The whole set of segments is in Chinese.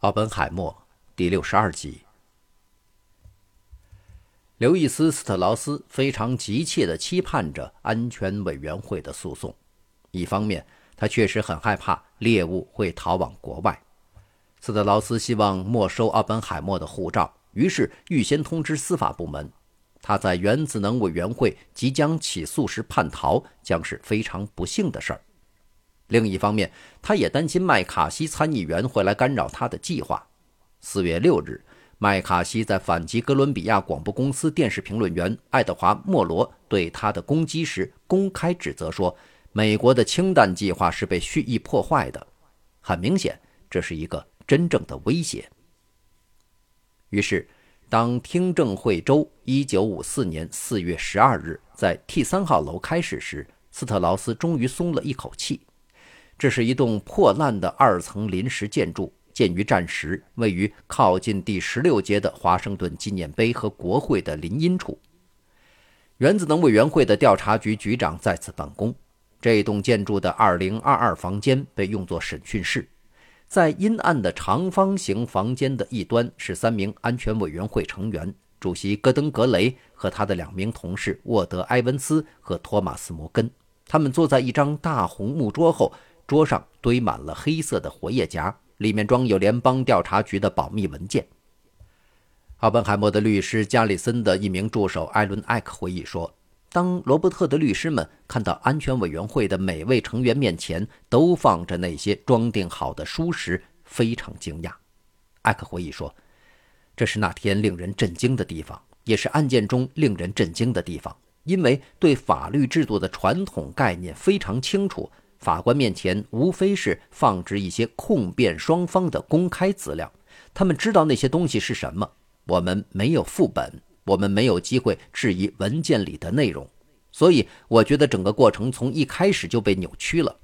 奥本海默第六十二集。刘易斯·斯特劳斯非常急切地期盼着安全委员会的诉讼。一方面，他确实很害怕猎物会逃往国外。斯特劳斯希望没收奥本海默的护照，于是预先通知司法部门。他在原子能委员会即将起诉时叛逃，将是非常不幸的事儿。另一方面，他也担心麦卡锡参议员会来干扰他的计划。四月六日，麦卡锡在反击哥伦比亚广播公司电视评论员爱德华·莫罗对他的攻击时，公开指责说，美国的氢弹计划是被蓄意破坏的。很明显，这是一个真正的威胁。于是，当听证会周一九五四年四月十二日在 T 三号楼开始时，斯特劳斯终于松了一口气。这是一栋破烂的二层临时建筑，建于战时，位于靠近第十六街的华盛顿纪念碑和国会的林荫处。原子能委员会的调查局局长在此办公。这栋建筑的二零二二房间被用作审讯室。在阴暗的长方形房间的一端是三名安全委员会成员：主席戈登·格雷和他的两名同事沃德·埃文斯和托马斯·摩根。他们坐在一张大红木桌后。桌上堆满了黑色的活页夹，里面装有联邦调查局的保密文件。奥本海默的律师加里森的一名助手艾伦·艾克回忆说：“当罗伯特的律师们看到安全委员会的每位成员面前都放着那些装订好的书时，非常惊讶。”艾克回忆说：“这是那天令人震惊的地方，也是案件中令人震惊的地方，因为对法律制度的传统概念非常清楚。”法官面前无非是放置一些控辩双方的公开资料，他们知道那些东西是什么。我们没有副本，我们没有机会质疑文件里的内容，所以我觉得整个过程从一开始就被扭曲了。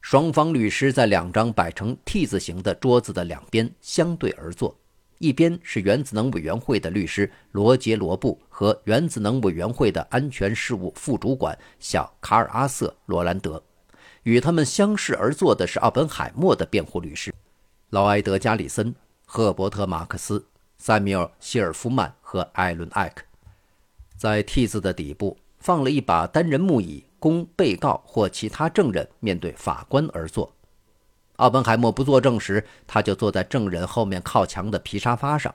双方律师在两张摆成 T 字形的桌子的两边相对而坐。一边是原子能委员会的律师罗杰·罗布和原子能委员会的安全事务副主管小卡尔·阿瑟·罗兰德，与他们相视而坐的是奥本海默的辩护律师劳埃德·加里森、赫伯特·马克思、塞米尔·希尔夫曼和艾伦·艾克。在 T 字的底部放了一把单人木椅，供被告或其他证人面对法官而坐。奥本海默不作证时，他就坐在证人后面靠墙的皮沙发上。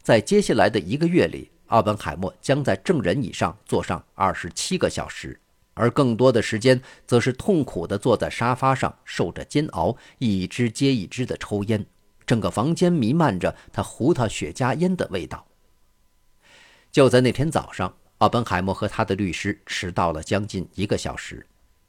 在接下来的一个月里，奥本海默将在证人椅上坐上二十七个小时，而更多的时间则是痛苦地坐在沙发上受着煎熬，一支接一支地抽烟。整个房间弥漫着他胡桃雪茄烟的味道。就在那天早上，奥本海默和他的律师迟到了将近一个小时。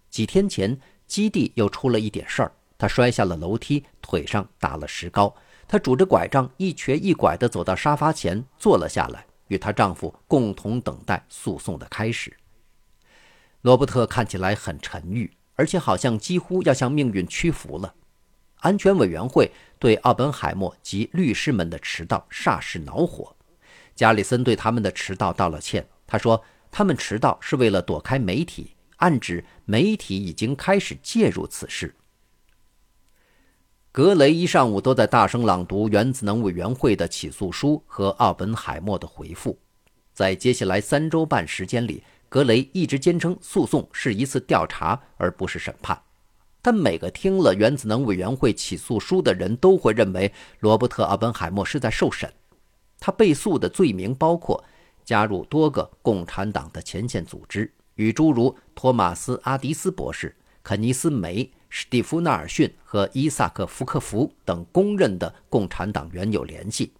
几天前，基地又出了一点事儿。她摔下了楼梯，腿上打了石膏。她拄着拐杖，一瘸一拐地走到沙发前，坐了下来，与她丈夫共同等待诉讼的开始。罗伯特看起来很沉郁，而且好像几乎要向命运屈服了。安全委员会对奥本海默及律师们的迟到煞是恼火。加里森对他们的迟到道了歉，他说他们迟到是为了躲开媒体，暗指媒体已经开始介入此事。格雷一上午都在大声朗读原子能委员会的起诉书和奥本海默的回复。在接下来三周半时间里，格雷一直坚称诉讼是一次调查而不是审判。但每个听了原子能委员会起诉书的人都会认为罗伯特·奥本海默是在受审。他被诉的罪名包括加入多个共产党的前线组织，与诸如托马斯·阿迪斯博士、肯尼斯·梅。史蒂夫·纳尔逊和伊萨克·福克福等公认的共产党员有联系，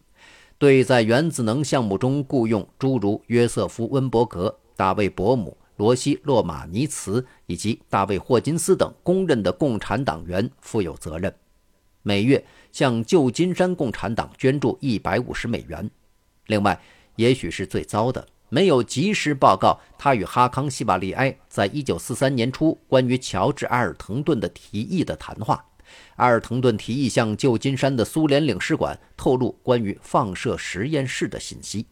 对在原子能项目中雇佣诸如约瑟夫·温伯格、大卫·伯姆、罗西·洛马尼茨以及大卫·霍金斯等公认的共产党员负有责任。每月向旧金山共产党捐助一百五十美元。另外，也许是最糟的。没有及时报告他与哈康·西瓦利埃在1943年初关于乔治·埃尔滕顿的提议的谈话。埃尔滕顿提议向旧金山的苏联领事馆透露关于放射实验室的信息。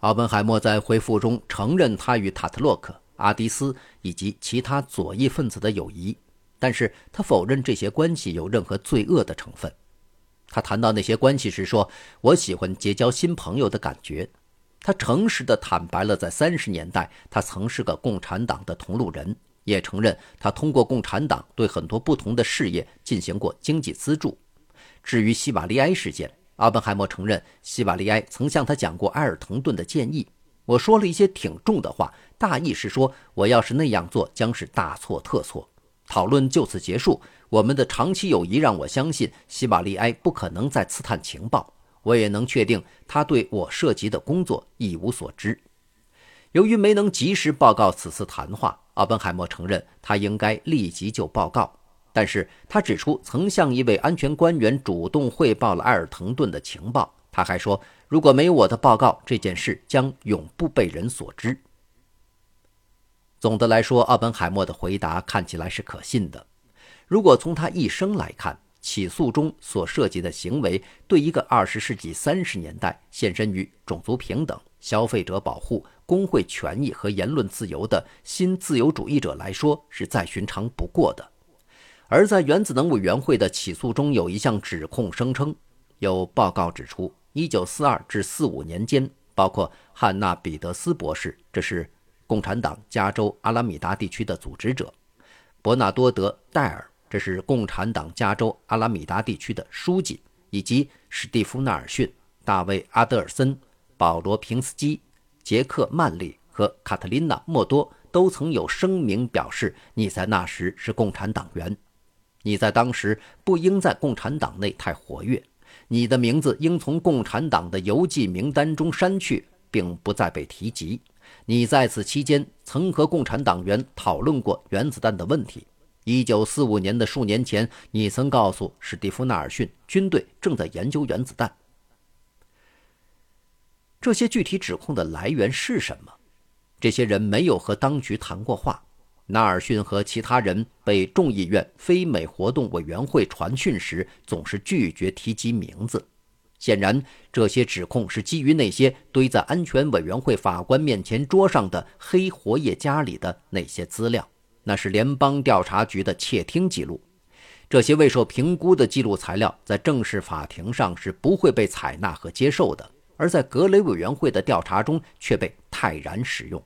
奥本海默在回复中承认他与塔特洛克、阿迪斯以及其他左翼分子的友谊。但是他否认这些关系有任何罪恶的成分。他谈到那些关系时说：“我喜欢结交新朋友的感觉。”他诚实地坦白了，在三十年代，他曾是个共产党的同路人，也承认他通过共产党对很多不同的事业进行过经济资助。至于希瓦利埃事件，阿本海默承认希瓦利埃曾向他讲过埃尔滕顿的建议。我说了一些挺重的话，大意是说，我要是那样做，将是大错特错。讨论就此结束。我们的长期友谊让我相信，希瓦利埃不可能在刺探情报。我也能确定，他对我涉及的工作一无所知。由于没能及时报告此次谈话，奥本海默承认他应该立即就报告。但是他指出，曾向一位安全官员主动汇报了埃尔滕顿的情报。他还说，如果没有我的报告，这件事将永不被人所知。总的来说，奥本海默的回答看起来是可信的。如果从他一生来看，起诉中所涉及的行为，对一个二十世纪三十年代献身于种族平等、消费者保护、工会权益和言论自由的新自由主义者来说，是再寻常不过的。而在原子能委员会的起诉中，有一项指控声称，有报告指出，一九四二至四五年间，包括汉娜·彼得斯博士，这是共产党加州阿拉米达地区的组织者，伯纳多·德·戴尔。这是共产党加州阿拉米达地区的书记，以及史蒂夫·纳尔逊、大卫·阿德尔森、保罗·平斯基、杰克·曼利和卡特琳娜·莫多都曾有声明表示：“你在那时是共产党员，你在当时不应在共产党内太活跃，你的名字应从共产党的邮寄名单中删去，并不再被提及。你在此期间曾和共产党员讨论过原子弹的问题。”一九四五年的数年前，你曾告诉史蒂夫·纳尔逊，军队正在研究原子弹。这些具体指控的来源是什么？这些人没有和当局谈过话。纳尔逊和其他人被众议院非美活动委员会传讯时，总是拒绝提及名字。显然，这些指控是基于那些堆在安全委员会法官面前桌上的黑活页夹里的那些资料。那是联邦调查局的窃听记录，这些未受评估的记录材料在正式法庭上是不会被采纳和接受的，而在格雷委员会的调查中却被泰然使用。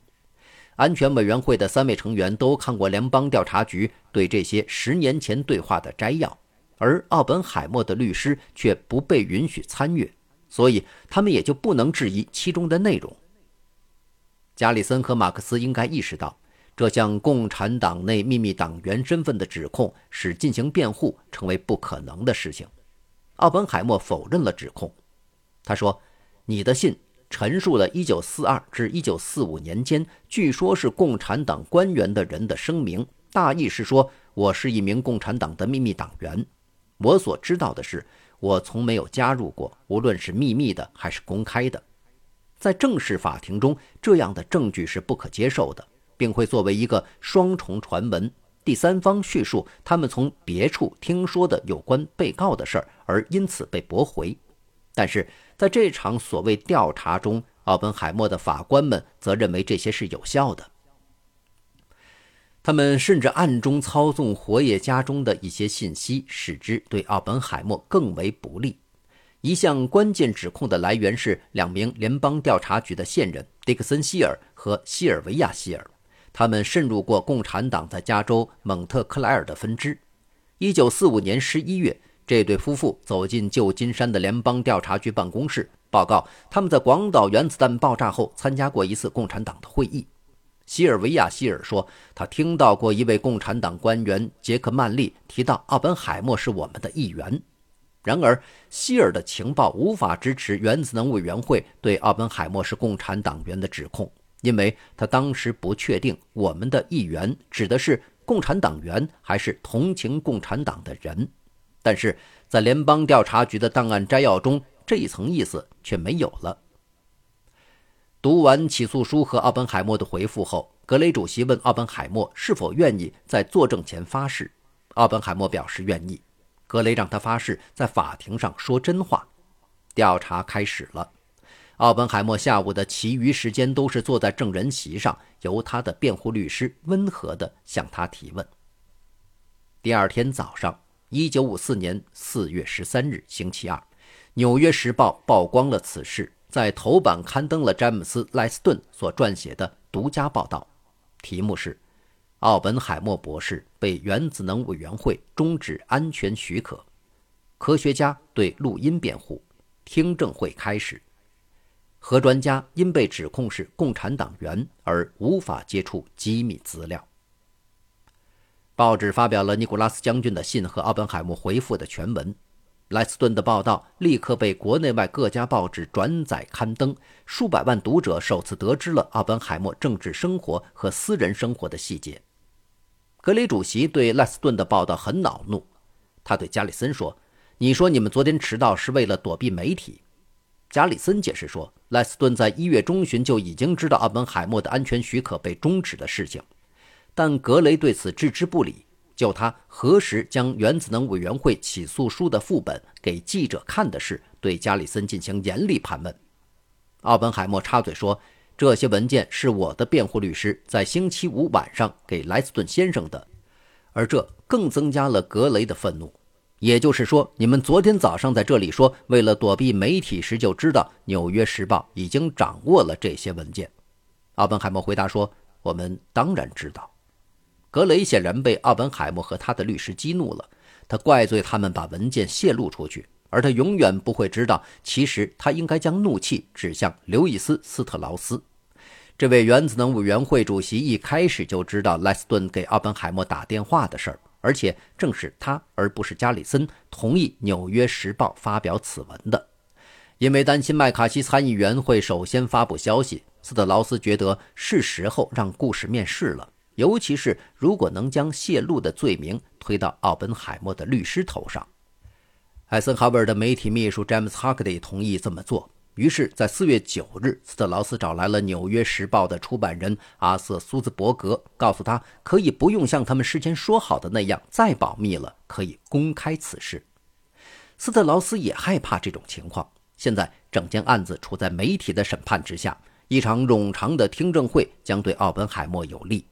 安全委员会的三位成员都看过联邦调查局对这些十年前对话的摘要，而奥本海默的律师却不被允许参阅，所以他们也就不能质疑其中的内容。加里森和马克思应该意识到。这项共产党内秘密党员身份的指控，使进行辩护成为不可能的事情。奥本海默否认了指控。他说：“你的信陈述了1942至1945年间，据说是共产党官员的人的声明，大意是说我是一名共产党的秘密党员。我所知道的是，我从没有加入过，无论是秘密的还是公开的。在正式法庭中，这样的证据是不可接受的。”并会作为一个双重传闻，第三方叙述他们从别处听说的有关被告的事儿，而因此被驳回。但是在这场所谓调查中，奥本海默的法官们则认为这些是有效的。他们甚至暗中操纵活页家中的一些信息，使之对奥本海默更为不利。一项关键指控的来源是两名联邦调查局的线人迪克森·希尔和希尔维亚·希尔。他们渗入过共产党在加州蒙特克莱尔的分支。一九四五年十一月，这对夫妇走进旧金山的联邦调查局办公室，报告他们在广岛原子弹爆炸后参加过一次共产党的会议。希尔维亚·希尔说，他听到过一位共产党官员杰克·曼利提到奥本海默是我们的一员。然而，希尔的情报无法支持原子能委员会对奥本海默是共产党员的指控。因为他当时不确定我们的议员指的是共产党员还是同情共产党的人，但是在联邦调查局的档案摘要中，这一层意思却没有了。读完起诉书和奥本海默的回复后，格雷主席问奥本海默是否愿意在作证前发誓，奥本海默表示愿意。格雷让他发誓在法庭上说真话。调查开始了。奥本海默下午的其余时间都是坐在证人席上，由他的辩护律师温和地向他提问。第二天早上，一九五四年四月十三日，星期二，《纽约时报》曝光了此事，在头版刊登了詹姆斯·莱斯顿所撰写的独家报道，题目是。奥本海默博士被原子能委员会终止安全许可，科学家对录音辩护，听证会开始。核专家因被指控是共产党员而无法接触机密资料。报纸发表了尼古拉斯将军的信和奥本海默回复的全文。莱斯顿的报道立刻被国内外各家报纸转载刊登，数百万读者首次得知了奥本海默政治生活和私人生活的细节。格雷主席对莱斯顿的报道很恼怒，他对加里森说：“你说你们昨天迟到是为了躲避媒体。”加里森解释说，莱斯顿在一月中旬就已经知道奥本海默的安全许可被终止的事情，但格雷对此置之不理。就他何时将原子能委员会起诉书的副本给记者看的事，对加里森进行严厉盘问。奥本海默插嘴说。这些文件是我的辩护律师在星期五晚上给莱斯顿先生的，而这更增加了格雷的愤怒。也就是说，你们昨天早上在这里说，为了躲避媒体时就知道《纽约时报》已经掌握了这些文件。奥本海默回答说：“我们当然知道。”格雷显然被奥本海默和他的律师激怒了，他怪罪他们把文件泄露出去。而他永远不会知道，其实他应该将怒气指向刘易斯·斯特劳斯。这位原子能委员会主席一开始就知道莱斯顿给奥本海默打电话的事儿，而且正是他，而不是加里森，同意《纽约时报》发表此文的。因为担心麦卡锡参议员会首先发布消息，斯特劳斯觉得是时候让故事面世了，尤其是如果能将泄露的罪名推到奥本海默的律师头上。艾森豪威尔的媒体秘书詹姆斯·哈克蒂同意这么做。于是，在四月九日，斯特劳斯找来了《纽约时报》的出版人阿瑟·苏兹伯格，告诉他可以不用像他们事先说好的那样再保密了，可以公开此事。斯特劳斯也害怕这种情况。现在，整件案子处在媒体的审判之下，一场冗长的听证会将对奥本海默有利。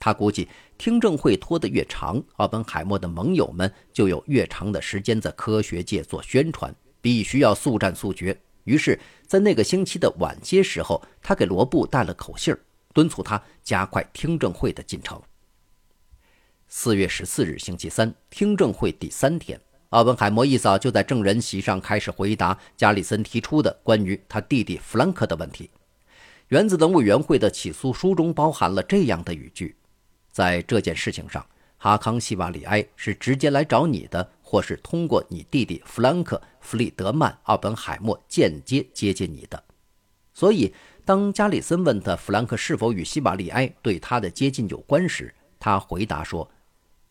他估计，听证会拖得越长，奥本海默的盟友们就有越长的时间在科学界做宣传，必须要速战速决。于是，在那个星期的晚些时候，他给罗布带了口信敦促他加快听证会的进程。四月十四日，星期三，听证会第三天，奥本海默一早就在证人席上开始回答加里森提出的关于他弟弟弗兰克的问题。原子能委员会的起诉书中包含了这样的语句。在这件事情上，哈康·希瓦里埃是直接来找你的，或是通过你弟弟弗兰克·弗里德曼·奥本海默间接接近你的。所以，当加里森问他弗兰克是否与希瓦里埃对他的接近有关时，他回答说：“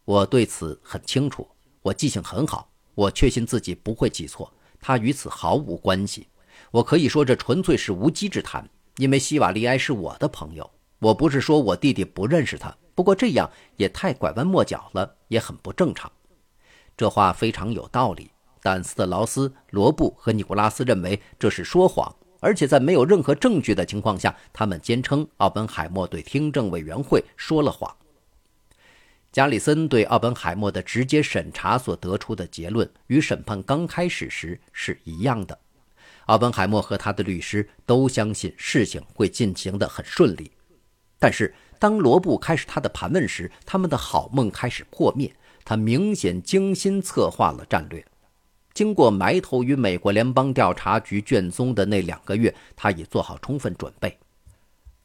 我对此很清楚，我记性很好，我确信自己不会记错，他与此毫无关系。我可以说这纯粹是无稽之谈，因为希瓦利埃是我的朋友。我不是说我弟弟不认识他。”不过这样也太拐弯抹角了，也很不正常。这话非常有道理，但斯特劳斯、罗布和尼古拉斯认为这是说谎，而且在没有任何证据的情况下，他们坚称奥本海默对听证委员会说了谎。加里森对奥本海默的直接审查所得出的结论与审判刚开始时是一样的。奥本海默和他的律师都相信事情会进行得很顺利，但是。当罗布开始他的盘问时，他们的好梦开始破灭。他明显精心策划了战略。经过埋头于美国联邦调查局卷宗的那两个月，他已做好充分准备。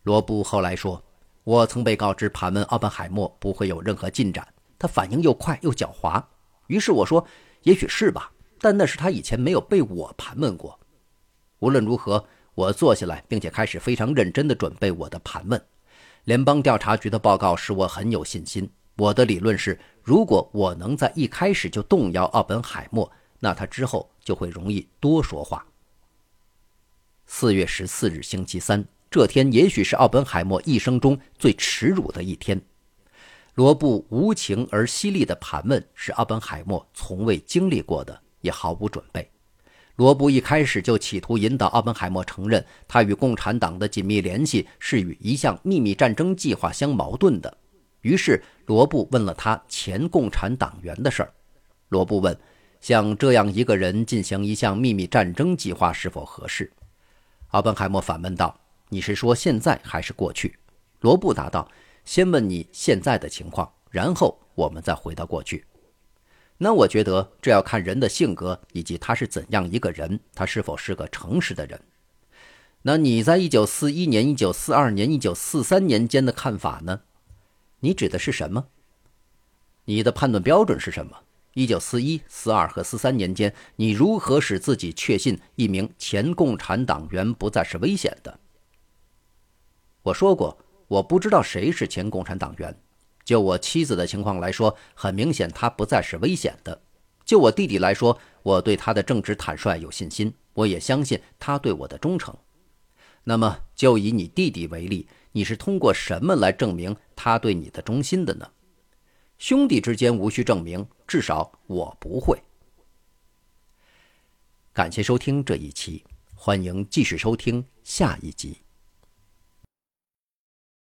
罗布后来说：“我曾被告知盘问奥本海默不会有任何进展。他反应又快又狡猾。于是我说：也许是吧，但那是他以前没有被我盘问过。无论如何，我坐下来，并且开始非常认真地准备我的盘问。”联邦调查局的报告使我很有信心。我的理论是，如果我能在一开始就动摇奥本海默，那他之后就会容易多说话。四月十四日，星期三，这天也许是奥本海默一生中最耻辱的一天。罗布无情而犀利的盘问是奥本海默从未经历过的，也毫无准备。罗布一开始就企图引导奥本海默承认，他与共产党的紧密联系是与一项秘密战争计划相矛盾的。于是罗布问了他前共产党员的事儿。罗布问：“像这样一个人进行一项秘密战争计划是否合适？”奥本海默反问道：“你是说现在还是过去？”罗布答道：“先问你现在的情况，然后我们再回到过去。”那我觉得这要看人的性格以及他是怎样一个人，他是否是个诚实的人。那你在一九四一年、一九四二年、一九四三年间的看法呢？你指的是什么？你的判断标准是什么？一九四一、四二和四三年间，你如何使自己确信一名前共产党员不再是危险的？我说过，我不知道谁是前共产党员。就我妻子的情况来说，很明显她不再是危险的。就我弟弟来说，我对他的正直坦率有信心，我也相信他对我的忠诚。那么，就以你弟弟为例。你是通过什么来证明他对你的忠心的呢？兄弟之间无需证明，至少我不会。感谢收听这一期，欢迎继续收听下一集。